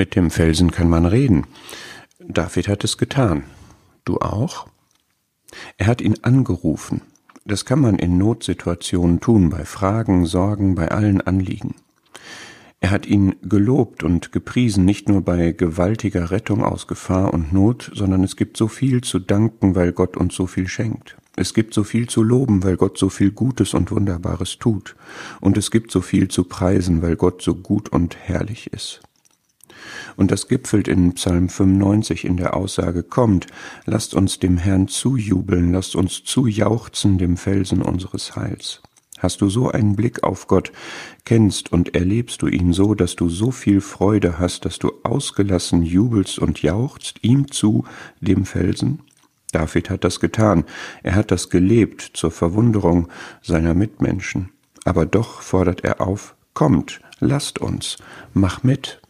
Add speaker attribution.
Speaker 1: Mit dem Felsen kann man reden. David hat es getan. Du auch? Er hat ihn angerufen. Das kann man in Notsituationen tun, bei Fragen, Sorgen, bei allen Anliegen. Er hat ihn gelobt und gepriesen, nicht nur bei gewaltiger Rettung aus Gefahr und Not, sondern es gibt so viel zu danken, weil Gott uns so viel schenkt. Es gibt so viel zu loben, weil Gott so viel Gutes und Wunderbares tut. Und es gibt so viel zu preisen, weil Gott so gut und herrlich ist. Und das gipfelt in Psalm 95 in der Aussage, kommt, lasst uns dem Herrn zujubeln, lasst uns zujauchzen dem Felsen unseres Heils. Hast du so einen Blick auf Gott, kennst und erlebst du ihn so, dass du so viel Freude hast, dass du ausgelassen jubelst und jauchzt ihm zu, dem Felsen? David hat das getan, er hat das gelebt zur Verwunderung seiner Mitmenschen. Aber doch fordert er auf, kommt, lasst uns, mach mit,